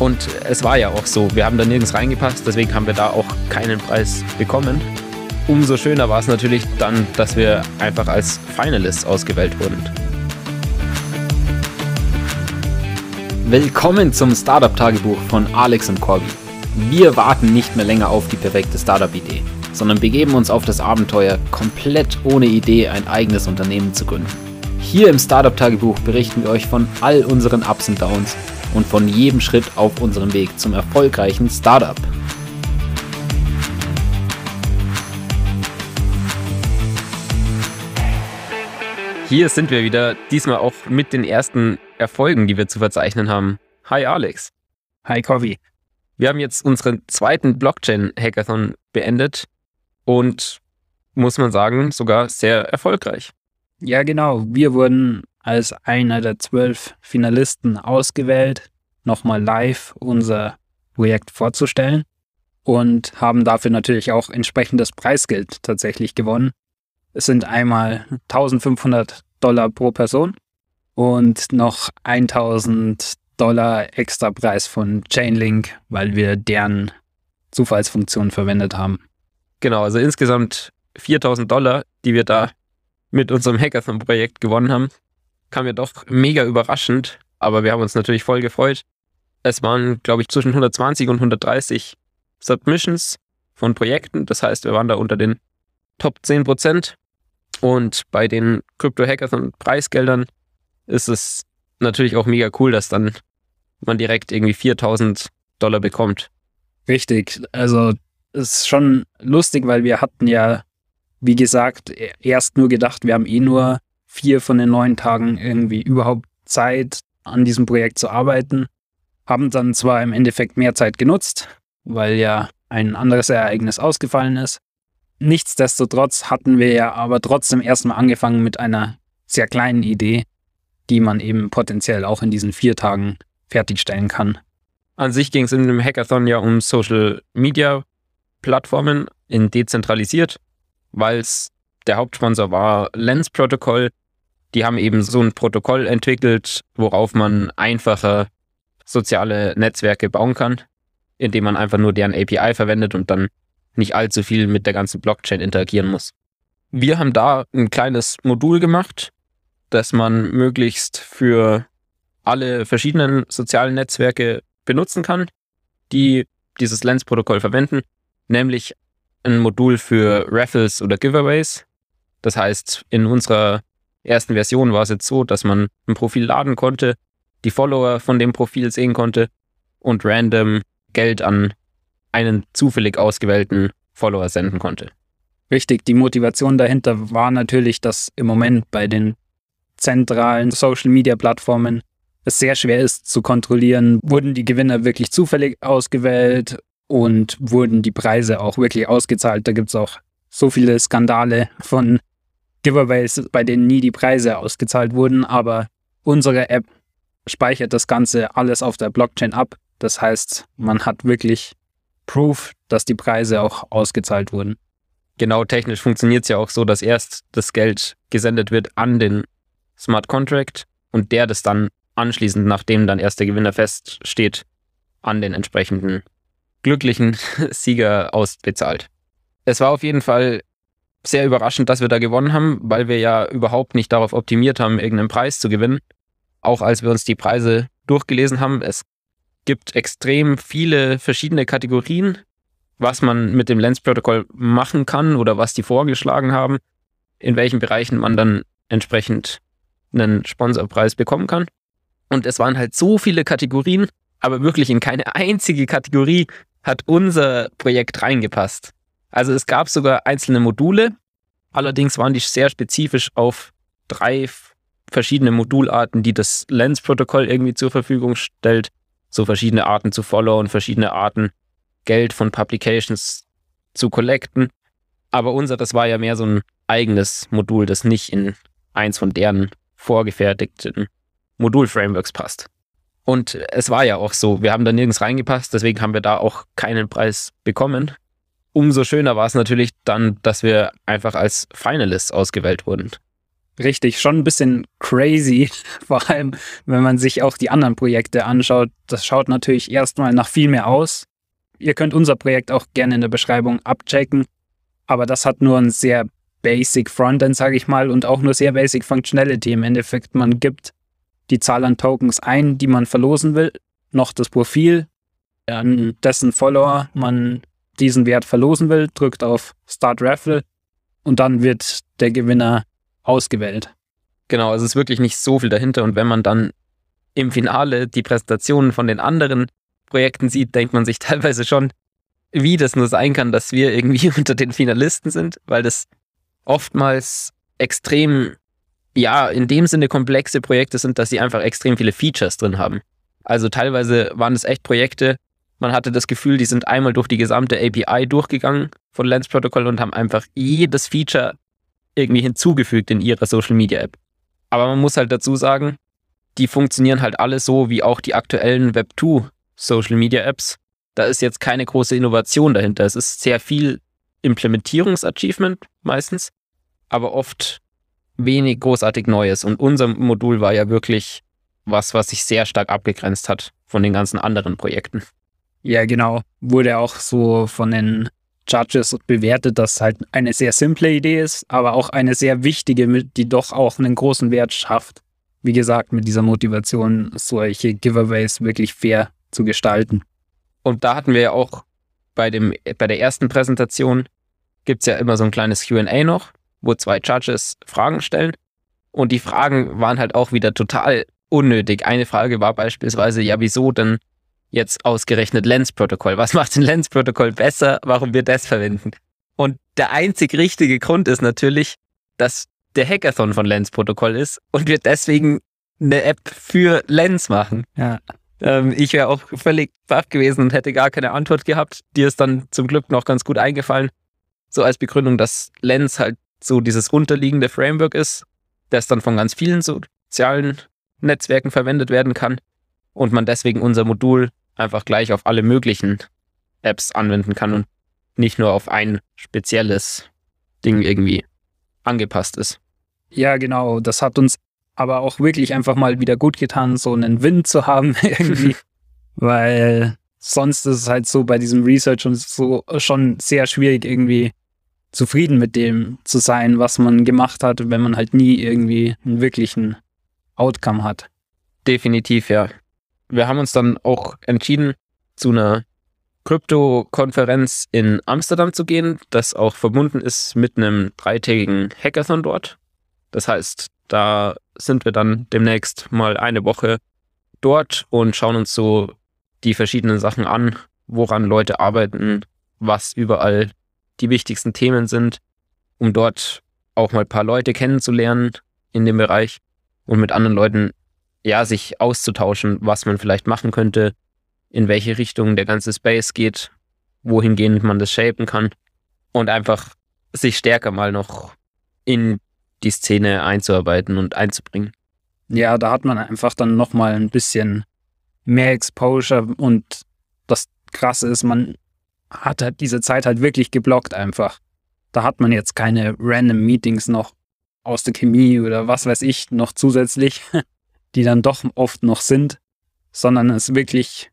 Und es war ja auch so, wir haben da nirgends reingepasst, deswegen haben wir da auch keinen Preis bekommen. Umso schöner war es natürlich dann, dass wir einfach als Finalists ausgewählt wurden. Willkommen zum Startup-Tagebuch von Alex und Corby. Wir warten nicht mehr länger auf die perfekte Startup-Idee, sondern begeben uns auf das Abenteuer, komplett ohne Idee ein eigenes Unternehmen zu gründen. Hier im Startup-Tagebuch berichten wir euch von all unseren Ups und Downs und von jedem Schritt auf unserem Weg zum erfolgreichen Startup. Hier sind wir wieder, diesmal auch mit den ersten Erfolgen, die wir zu verzeichnen haben. Hi Alex. Hi Covi. Wir haben jetzt unseren zweiten Blockchain-Hackathon beendet und muss man sagen, sogar sehr erfolgreich. Ja, genau. Wir wurden als einer der zwölf Finalisten ausgewählt, nochmal live unser Projekt vorzustellen und haben dafür natürlich auch entsprechendes Preisgeld tatsächlich gewonnen. Es sind einmal 1500 Dollar pro Person und noch 1000 Dollar extra Preis von Chainlink, weil wir deren Zufallsfunktion verwendet haben. Genau, also insgesamt 4000 Dollar, die wir da mit unserem Hackathon-Projekt gewonnen haben. Kam mir doch mega überraschend, aber wir haben uns natürlich voll gefreut. Es waren, glaube ich, zwischen 120 und 130 Submissions von Projekten. Das heißt, wir waren da unter den Top 10 Prozent. Und bei den Crypto Hackathon Preisgeldern ist es natürlich auch mega cool, dass dann man direkt irgendwie 4000 Dollar bekommt. Richtig. Also, ist schon lustig, weil wir hatten ja wie gesagt, e-, erst nur gedacht, wir haben eh nur vier von den neun Tagen irgendwie überhaupt Zeit, an diesem Projekt zu arbeiten. Haben dann zwar im Endeffekt mehr Zeit genutzt, weil ja ein anderes Ereignis ausgefallen ist. Nichtsdestotrotz hatten wir ja aber trotzdem erstmal angefangen mit einer sehr kleinen Idee, die man eben potenziell auch in diesen vier Tagen fertigstellen kann. An sich ging es in dem Hackathon ja um Social Media Plattformen in dezentralisiert weil es der Hauptsponsor war Lens Protocol. Die haben eben so ein Protokoll entwickelt, worauf man einfacher soziale Netzwerke bauen kann, indem man einfach nur deren API verwendet und dann nicht allzu viel mit der ganzen Blockchain interagieren muss. Wir haben da ein kleines Modul gemacht, das man möglichst für alle verschiedenen sozialen Netzwerke benutzen kann, die dieses Lens-Protokoll verwenden, nämlich ein Modul für Raffles oder Giveaways. Das heißt, in unserer ersten Version war es jetzt so, dass man ein Profil laden konnte, die Follower von dem Profil sehen konnte und random Geld an einen zufällig ausgewählten Follower senden konnte. Richtig, die Motivation dahinter war natürlich, dass im Moment bei den zentralen Social-Media-Plattformen es sehr schwer ist zu kontrollieren, wurden die Gewinner wirklich zufällig ausgewählt und wurden die Preise auch wirklich ausgezahlt. Da gibt es auch so viele Skandale von Giveaways, bei denen nie die Preise ausgezahlt wurden, aber unsere App speichert das Ganze alles auf der Blockchain ab. Das heißt, man hat wirklich Proof, dass die Preise auch ausgezahlt wurden. Genau, technisch funktioniert es ja auch so, dass erst das Geld gesendet wird an den Smart Contract und der das dann anschließend, nachdem dann erst der Gewinner feststeht, an den entsprechenden glücklichen Sieger ausbezahlt. Es war auf jeden Fall sehr überraschend, dass wir da gewonnen haben, weil wir ja überhaupt nicht darauf optimiert haben, irgendeinen Preis zu gewinnen. Auch als wir uns die Preise durchgelesen haben, es gibt extrem viele verschiedene Kategorien, was man mit dem Lens-Protokoll machen kann oder was die vorgeschlagen haben, in welchen Bereichen man dann entsprechend einen Sponsorpreis bekommen kann. Und es waren halt so viele Kategorien, aber wirklich in keine einzige Kategorie hat unser Projekt reingepasst. Also es gab sogar einzelne Module, allerdings waren die sehr spezifisch auf drei verschiedene Modularten, die das Lens-Protokoll irgendwie zur Verfügung stellt. So verschiedene Arten zu followen, verschiedene Arten Geld von Publications zu collecten. Aber unser, das war ja mehr so ein eigenes Modul, das nicht in eins von deren vorgefertigten Modul-Frameworks passt. Und es war ja auch so, wir haben da nirgends reingepasst, deswegen haben wir da auch keinen Preis bekommen. Umso schöner war es natürlich dann, dass wir einfach als Finalists ausgewählt wurden. Richtig, schon ein bisschen crazy, vor allem wenn man sich auch die anderen Projekte anschaut. Das schaut natürlich erstmal nach viel mehr aus. Ihr könnt unser Projekt auch gerne in der Beschreibung abchecken, aber das hat nur ein sehr basic Frontend, sage ich mal, und auch nur sehr basic Functionality. Im Endeffekt, man gibt die Zahl an Tokens ein, die man verlosen will, noch das Profil, dessen Follower man diesen Wert verlosen will, drückt auf Start Raffle und dann wird der Gewinner ausgewählt. Genau, es ist wirklich nicht so viel dahinter. Und wenn man dann im Finale die Präsentationen von den anderen Projekten sieht, denkt man sich teilweise schon, wie das nur sein kann, dass wir irgendwie unter den Finalisten sind, weil das oftmals extrem, ja, in dem Sinne komplexe Projekte sind, dass sie einfach extrem viele Features drin haben. Also teilweise waren es echt Projekte, man hatte das Gefühl, die sind einmal durch die gesamte API durchgegangen von Lens Protocol und haben einfach jedes Feature irgendwie hinzugefügt in ihrer Social Media App. Aber man muss halt dazu sagen, die funktionieren halt alle so wie auch die aktuellen Web2 Social Media Apps. Da ist jetzt keine große Innovation dahinter. Es ist sehr viel Implementierungsachievement meistens, aber oft wenig großartig Neues. Und unser Modul war ja wirklich was, was sich sehr stark abgegrenzt hat von den ganzen anderen Projekten. Ja, genau. Wurde auch so von den Judges bewertet, dass halt eine sehr simple Idee ist, aber auch eine sehr wichtige, die doch auch einen großen Wert schafft. Wie gesagt, mit dieser Motivation, solche Giveaways wirklich fair zu gestalten. Und da hatten wir ja auch bei, dem, bei der ersten Präsentation, gibt es ja immer so ein kleines QA noch, wo zwei Judges Fragen stellen. Und die Fragen waren halt auch wieder total unnötig. Eine Frage war beispielsweise, ja, wieso denn jetzt ausgerechnet Lens-Protokoll. Was macht ein Lens-Protokoll besser? Warum wir das verwenden? Und der einzig richtige Grund ist natürlich, dass der Hackathon von Lens-Protokoll ist und wir deswegen eine App für Lens machen. Ja. Ähm, ich wäre auch völlig baff gewesen und hätte gar keine Antwort gehabt. Dir ist dann zum Glück noch ganz gut eingefallen. So als Begründung, dass Lens halt so dieses unterliegende Framework ist, das dann von ganz vielen sozialen Netzwerken verwendet werden kann und man deswegen unser Modul einfach gleich auf alle möglichen Apps anwenden kann und nicht nur auf ein spezielles Ding irgendwie angepasst ist. Ja, genau. Das hat uns aber auch wirklich einfach mal wieder gut getan, so einen Win zu haben irgendwie, weil sonst ist es halt so bei diesem Research und so schon sehr schwierig irgendwie zufrieden mit dem zu sein, was man gemacht hat, wenn man halt nie irgendwie einen wirklichen Outcome hat. Definitiv, ja wir haben uns dann auch entschieden, zu einer Krypto-Konferenz in Amsterdam zu gehen, das auch verbunden ist mit einem dreitägigen Hackathon dort. Das heißt, da sind wir dann demnächst mal eine Woche dort und schauen uns so die verschiedenen Sachen an, woran Leute arbeiten, was überall die wichtigsten Themen sind, um dort auch mal ein paar Leute kennenzulernen in dem Bereich und mit anderen Leuten ja, sich auszutauschen, was man vielleicht machen könnte, in welche Richtung der ganze Space geht, wohingehend man das shapen kann und einfach sich stärker mal noch in die Szene einzuarbeiten und einzubringen. Ja, da hat man einfach dann nochmal ein bisschen mehr Exposure und das Krasse ist, man hat halt diese Zeit halt wirklich geblockt einfach. Da hat man jetzt keine random Meetings noch aus der Chemie oder was weiß ich noch zusätzlich, die dann doch oft noch sind, sondern es wirklich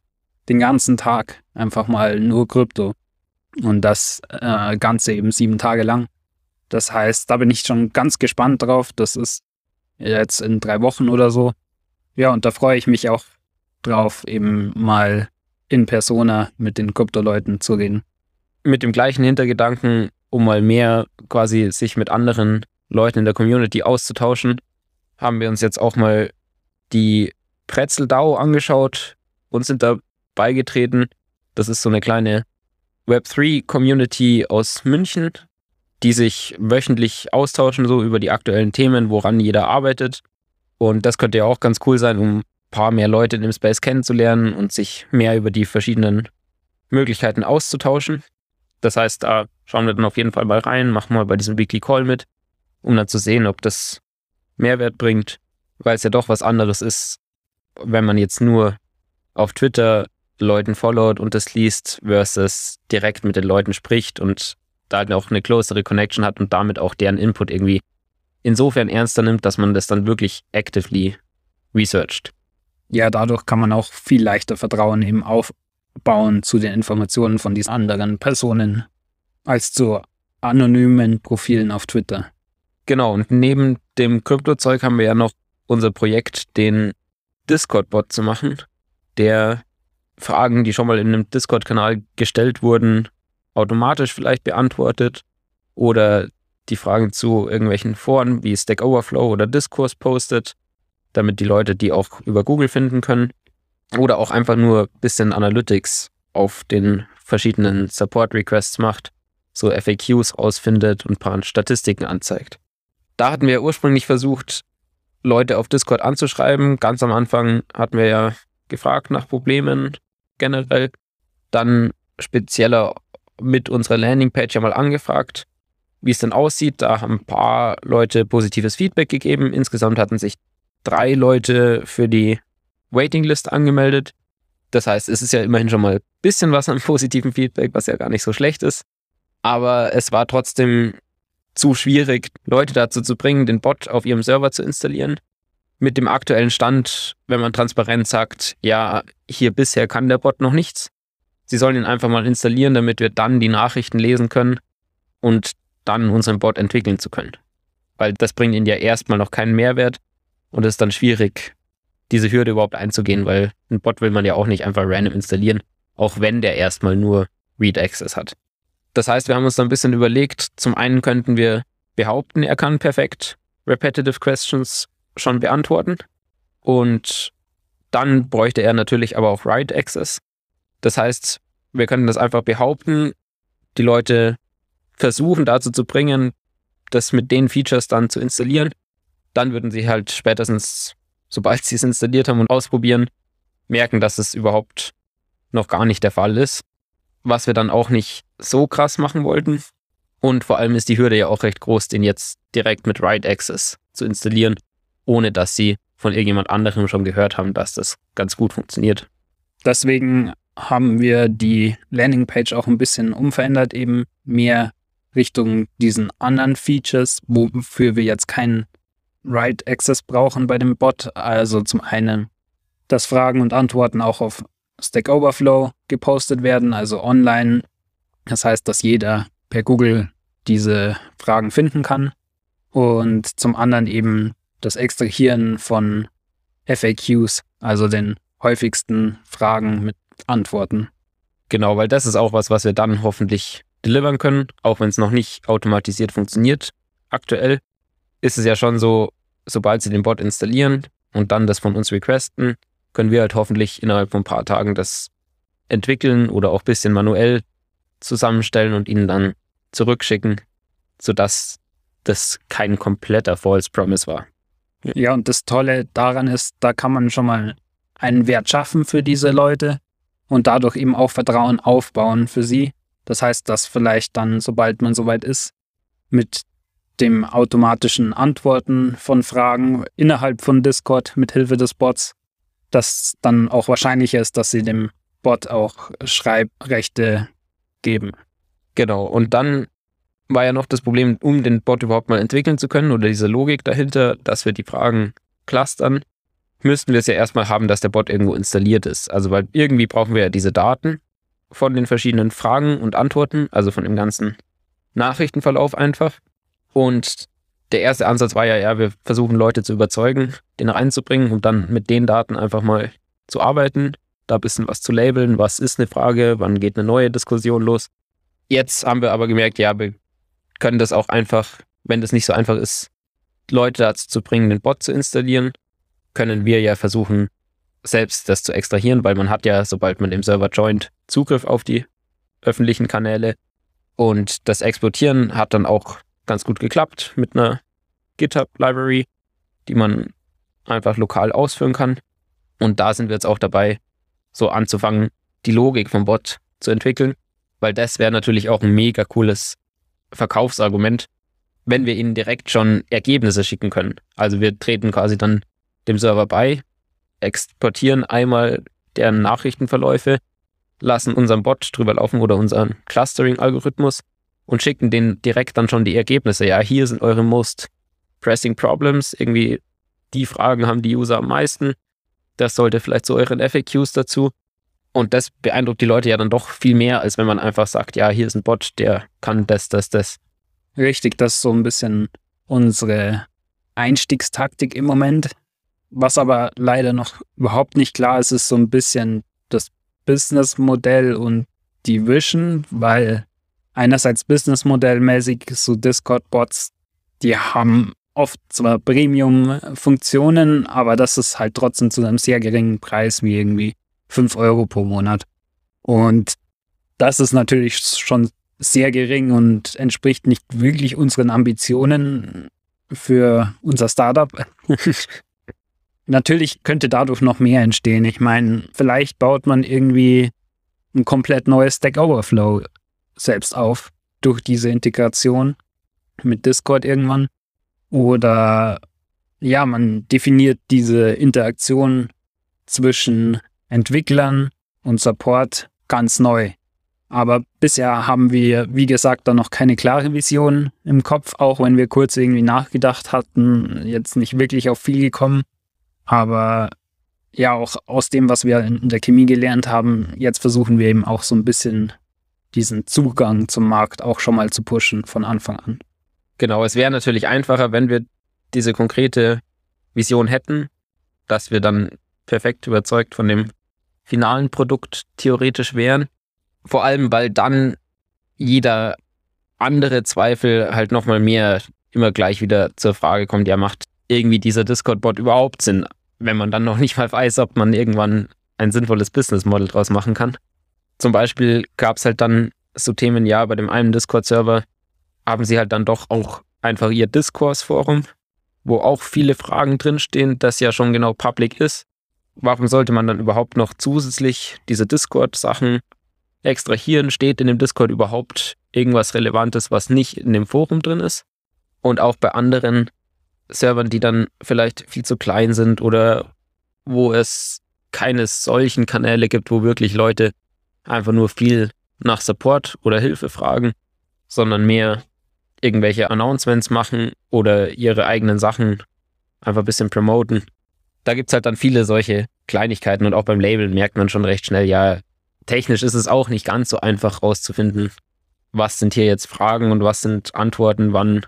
den ganzen Tag einfach mal nur Krypto. Und das äh, Ganze eben sieben Tage lang. Das heißt, da bin ich schon ganz gespannt drauf. Das ist jetzt in drei Wochen oder so. Ja, und da freue ich mich auch drauf, eben mal in Persona mit den Krypto-Leuten zu reden. Mit dem gleichen Hintergedanken, um mal mehr quasi sich mit anderen Leuten in der Community auszutauschen, haben wir uns jetzt auch mal die Pretzel-DAO angeschaut und sind da beigetreten. Das ist so eine kleine Web3-Community aus München, die sich wöchentlich austauschen, so über die aktuellen Themen, woran jeder arbeitet. Und das könnte ja auch ganz cool sein, um ein paar mehr Leute in dem Space kennenzulernen und sich mehr über die verschiedenen Möglichkeiten auszutauschen. Das heißt, da schauen wir dann auf jeden Fall mal rein, machen mal bei diesem Weekly Call mit, um dann zu sehen, ob das Mehrwert bringt weil es ja doch was anderes ist, wenn man jetzt nur auf Twitter Leuten followt und das liest, versus direkt mit den Leuten spricht und da auch eine closere Connection hat und damit auch deren Input irgendwie insofern ernster nimmt, dass man das dann wirklich actively researcht. Ja, dadurch kann man auch viel leichter Vertrauen eben aufbauen zu den Informationen von diesen anderen Personen als zu anonymen Profilen auf Twitter. Genau, und neben dem Kryptozeug haben wir ja noch unser Projekt, den Discord-Bot zu machen, der Fragen, die schon mal in einem Discord-Kanal gestellt wurden, automatisch vielleicht beantwortet oder die Fragen zu irgendwelchen Foren wie Stack Overflow oder Discourse postet, damit die Leute die auch über Google finden können. Oder auch einfach nur ein bisschen Analytics auf den verschiedenen Support-Requests macht, so FAQs ausfindet und ein paar Statistiken anzeigt. Da hatten wir ursprünglich versucht, Leute auf Discord anzuschreiben. Ganz am Anfang hatten wir ja gefragt nach Problemen generell. Dann spezieller mit unserer Landingpage ja mal angefragt, wie es denn aussieht. Da haben ein paar Leute positives Feedback gegeben. Insgesamt hatten sich drei Leute für die Waitinglist angemeldet. Das heißt, es ist ja immerhin schon mal ein bisschen was an positiven Feedback, was ja gar nicht so schlecht ist. Aber es war trotzdem zu schwierig, Leute dazu zu bringen, den Bot auf ihrem Server zu installieren. Mit dem aktuellen Stand, wenn man transparent sagt, ja, hier bisher kann der Bot noch nichts. Sie sollen ihn einfach mal installieren, damit wir dann die Nachrichten lesen können und dann unseren Bot entwickeln zu können. Weil das bringt ihnen ja erstmal noch keinen Mehrwert und es ist dann schwierig, diese Hürde überhaupt einzugehen, weil ein Bot will man ja auch nicht einfach random installieren, auch wenn der erstmal nur Read Access hat. Das heißt, wir haben uns da ein bisschen überlegt, zum einen könnten wir behaupten, er kann perfekt Repetitive Questions schon beantworten und dann bräuchte er natürlich aber auch Write Access. Das heißt, wir könnten das einfach behaupten, die Leute versuchen dazu zu bringen, das mit den Features dann zu installieren. Dann würden sie halt spätestens, sobald sie es installiert haben und ausprobieren, merken, dass es überhaupt noch gar nicht der Fall ist was wir dann auch nicht so krass machen wollten. Und vor allem ist die Hürde ja auch recht groß, den jetzt direkt mit Write Access zu installieren, ohne dass sie von irgendjemand anderem schon gehört haben, dass das ganz gut funktioniert. Deswegen haben wir die Landingpage auch ein bisschen umverändert, eben mehr Richtung diesen anderen Features, wofür wir jetzt keinen Write Access brauchen bei dem Bot. Also zum einen das Fragen und Antworten auch auf Stack Overflow gepostet werden, also online. Das heißt, dass jeder per Google diese Fragen finden kann. Und zum anderen eben das Extrahieren von FAQs, also den häufigsten Fragen mit Antworten. Genau, weil das ist auch was, was wir dann hoffentlich delivern können, auch wenn es noch nicht automatisiert funktioniert. Aktuell ist es ja schon so, sobald Sie den Bot installieren und dann das von uns requesten, können wir halt hoffentlich innerhalb von ein paar Tagen das entwickeln oder auch ein bisschen manuell zusammenstellen und ihnen dann zurückschicken, sodass das kein kompletter False Promise war. Ja, und das Tolle daran ist, da kann man schon mal einen Wert schaffen für diese Leute und dadurch eben auch Vertrauen aufbauen für sie. Das heißt, dass vielleicht dann, sobald man soweit ist, mit dem automatischen Antworten von Fragen innerhalb von Discord mit Hilfe des Bots dass dann auch wahrscheinlicher ist, dass sie dem Bot auch Schreibrechte geben. Genau. Und dann war ja noch das Problem, um den Bot überhaupt mal entwickeln zu können oder diese Logik dahinter, dass wir die Fragen clustern, müssten wir es ja erstmal haben, dass der Bot irgendwo installiert ist. Also weil irgendwie brauchen wir ja diese Daten von den verschiedenen Fragen und Antworten, also von dem ganzen Nachrichtenverlauf einfach. Und der erste Ansatz war ja, ja, wir versuchen Leute zu überzeugen, den reinzubringen und dann mit den Daten einfach mal zu arbeiten, da ein bisschen was zu labeln, was ist eine Frage, wann geht eine neue Diskussion los. Jetzt haben wir aber gemerkt, ja, wir können das auch einfach, wenn das nicht so einfach ist, Leute dazu zu bringen, den Bot zu installieren, können wir ja versuchen, selbst das zu extrahieren, weil man hat ja, sobald man im Server joint, Zugriff auf die öffentlichen Kanäle. Und das Exportieren hat dann auch ganz gut geklappt mit einer GitHub-Library, die man einfach lokal ausführen kann. Und da sind wir jetzt auch dabei, so anzufangen, die Logik vom Bot zu entwickeln, weil das wäre natürlich auch ein mega cooles Verkaufsargument, wenn wir ihnen direkt schon Ergebnisse schicken können. Also wir treten quasi dann dem Server bei, exportieren einmal deren Nachrichtenverläufe, lassen unseren Bot drüber laufen oder unseren Clustering-Algorithmus und schicken denen direkt dann schon die Ergebnisse. Ja, hier sind eure most Pressing Problems, irgendwie die Fragen haben die User am meisten. Das sollte vielleicht so euren FAQs dazu. Und das beeindruckt die Leute ja dann doch viel mehr, als wenn man einfach sagt, ja, hier ist ein Bot, der kann das, das, das. Richtig, das ist so ein bisschen unsere Einstiegstaktik im Moment. Was aber leider noch überhaupt nicht klar ist, ist so ein bisschen das Businessmodell und die Vision, weil einerseits Businessmodellmäßig so Discord-Bots, die haben oft zwar Premium-Funktionen, aber das ist halt trotzdem zu einem sehr geringen Preis, wie irgendwie 5 Euro pro Monat. Und das ist natürlich schon sehr gering und entspricht nicht wirklich unseren Ambitionen für unser Startup. natürlich könnte dadurch noch mehr entstehen. Ich meine, vielleicht baut man irgendwie ein komplett neues Stack Overflow selbst auf durch diese Integration mit Discord irgendwann. Oder ja, man definiert diese Interaktion zwischen Entwicklern und Support ganz neu. Aber bisher haben wir, wie gesagt, da noch keine klare Vision im Kopf, auch wenn wir kurz irgendwie nachgedacht hatten, jetzt nicht wirklich auf viel gekommen. Aber ja, auch aus dem, was wir in der Chemie gelernt haben, jetzt versuchen wir eben auch so ein bisschen diesen Zugang zum Markt auch schon mal zu pushen von Anfang an. Genau, es wäre natürlich einfacher, wenn wir diese konkrete Vision hätten, dass wir dann perfekt überzeugt von dem finalen Produkt theoretisch wären. Vor allem, weil dann jeder andere Zweifel halt nochmal mehr immer gleich wieder zur Frage kommt, ja, macht irgendwie dieser Discord-Bot überhaupt Sinn, wenn man dann noch nicht mal weiß, ob man irgendwann ein sinnvolles Business-Model draus machen kann. Zum Beispiel gab es halt dann so Themen, ja, bei dem einen Discord-Server haben sie halt dann doch auch einfach ihr Discourse-Forum, wo auch viele Fragen drinstehen, das ja schon genau public ist. Warum sollte man dann überhaupt noch zusätzlich diese Discord-Sachen extrahieren? Steht in dem Discord überhaupt irgendwas Relevantes, was nicht in dem Forum drin ist? Und auch bei anderen Servern, die dann vielleicht viel zu klein sind oder wo es keine solchen Kanäle gibt, wo wirklich Leute einfach nur viel nach Support oder Hilfe fragen, sondern mehr irgendwelche Announcements machen oder ihre eigenen Sachen einfach ein bisschen promoten. Da gibt es halt dann viele solche Kleinigkeiten und auch beim Label merkt man schon recht schnell, ja, technisch ist es auch nicht ganz so einfach rauszufinden, was sind hier jetzt Fragen und was sind Antworten, wann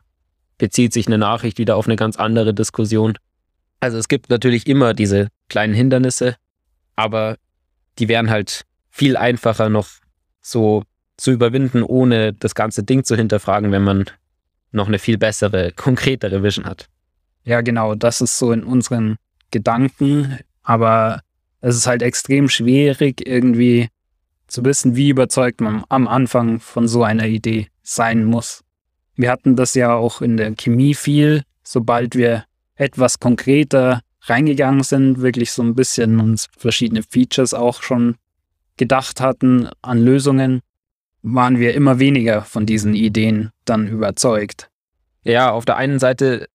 bezieht sich eine Nachricht wieder auf eine ganz andere Diskussion. Also es gibt natürlich immer diese kleinen Hindernisse, aber die wären halt viel einfacher noch so zu überwinden, ohne das ganze Ding zu hinterfragen, wenn man noch eine viel bessere, konkretere Vision hat. Ja, genau, das ist so in unseren Gedanken, aber es ist halt extrem schwierig, irgendwie zu wissen, wie überzeugt man am Anfang von so einer Idee sein muss. Wir hatten das ja auch in der Chemie viel, sobald wir etwas konkreter reingegangen sind, wirklich so ein bisschen uns verschiedene Features auch schon gedacht hatten an Lösungen, waren wir immer weniger von diesen Ideen dann überzeugt. Ja, auf der einen Seite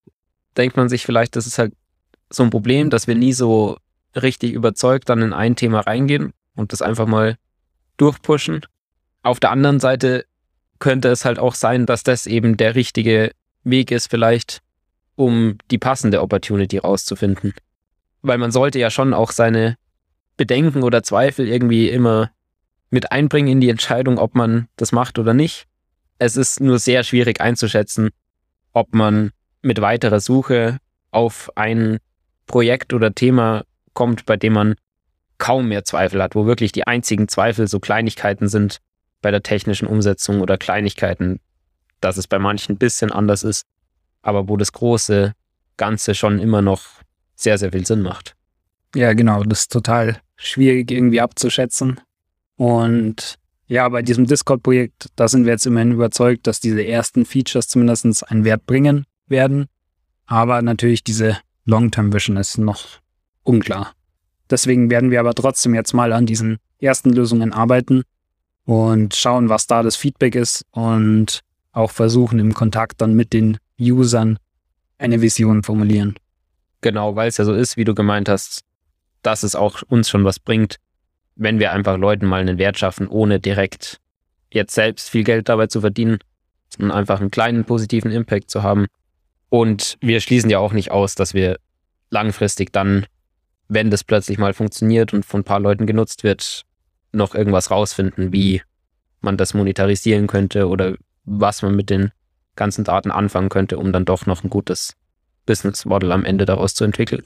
denkt man sich vielleicht, das ist halt so ein Problem, dass wir nie so richtig überzeugt dann in ein Thema reingehen und das einfach mal durchpushen. Auf der anderen Seite könnte es halt auch sein, dass das eben der richtige Weg ist, vielleicht, um die passende Opportunity rauszufinden. Weil man sollte ja schon auch seine Bedenken oder Zweifel irgendwie immer mit einbringen in die Entscheidung, ob man das macht oder nicht. Es ist nur sehr schwierig einzuschätzen, ob man mit weiterer Suche auf ein Projekt oder Thema kommt, bei dem man kaum mehr Zweifel hat, wo wirklich die einzigen Zweifel so Kleinigkeiten sind, bei der technischen Umsetzung oder Kleinigkeiten, dass es bei manchen ein bisschen anders ist, aber wo das große Ganze schon immer noch sehr, sehr viel Sinn macht. Ja, genau, das ist total schwierig irgendwie abzuschätzen. Und ja, bei diesem Discord-Projekt, da sind wir jetzt immerhin überzeugt, dass diese ersten Features zumindest einen Wert bringen werden. Aber natürlich diese Long-Term-Vision ist noch unklar. Deswegen werden wir aber trotzdem jetzt mal an diesen ersten Lösungen arbeiten und schauen, was da das Feedback ist und auch versuchen im Kontakt dann mit den Usern eine Vision formulieren. Genau, weil es ja so ist, wie du gemeint hast, dass es auch uns schon was bringt, wenn wir einfach Leuten mal einen Wert schaffen, ohne direkt jetzt selbst viel Geld dabei zu verdienen, sondern einfach einen kleinen positiven Impact zu haben. Und wir schließen ja auch nicht aus, dass wir langfristig dann, wenn das plötzlich mal funktioniert und von ein paar Leuten genutzt wird, noch irgendwas rausfinden, wie man das monetarisieren könnte oder was man mit den ganzen Daten anfangen könnte, um dann doch noch ein gutes Business Model am Ende daraus zu entwickeln.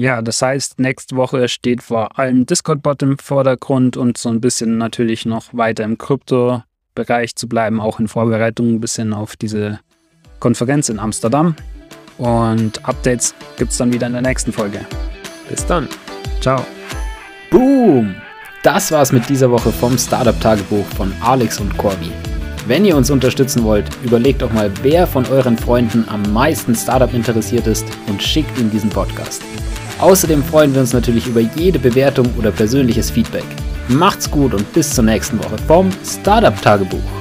Ja, das heißt, nächste Woche steht vor allem Discord-Bot im Vordergrund und so ein bisschen natürlich noch weiter im Krypto-Bereich zu bleiben, auch in Vorbereitung ein bisschen auf diese Konferenz in Amsterdam. Und Updates gibt es dann wieder in der nächsten Folge. Bis dann. Ciao. Boom! Das war's mit dieser Woche vom Startup-Tagebuch von Alex und Corby. Wenn ihr uns unterstützen wollt, überlegt doch mal, wer von euren Freunden am meisten Startup interessiert ist und schickt ihm diesen Podcast. Außerdem freuen wir uns natürlich über jede Bewertung oder persönliches Feedback. Macht's gut und bis zur nächsten Woche vom Startup Tagebuch.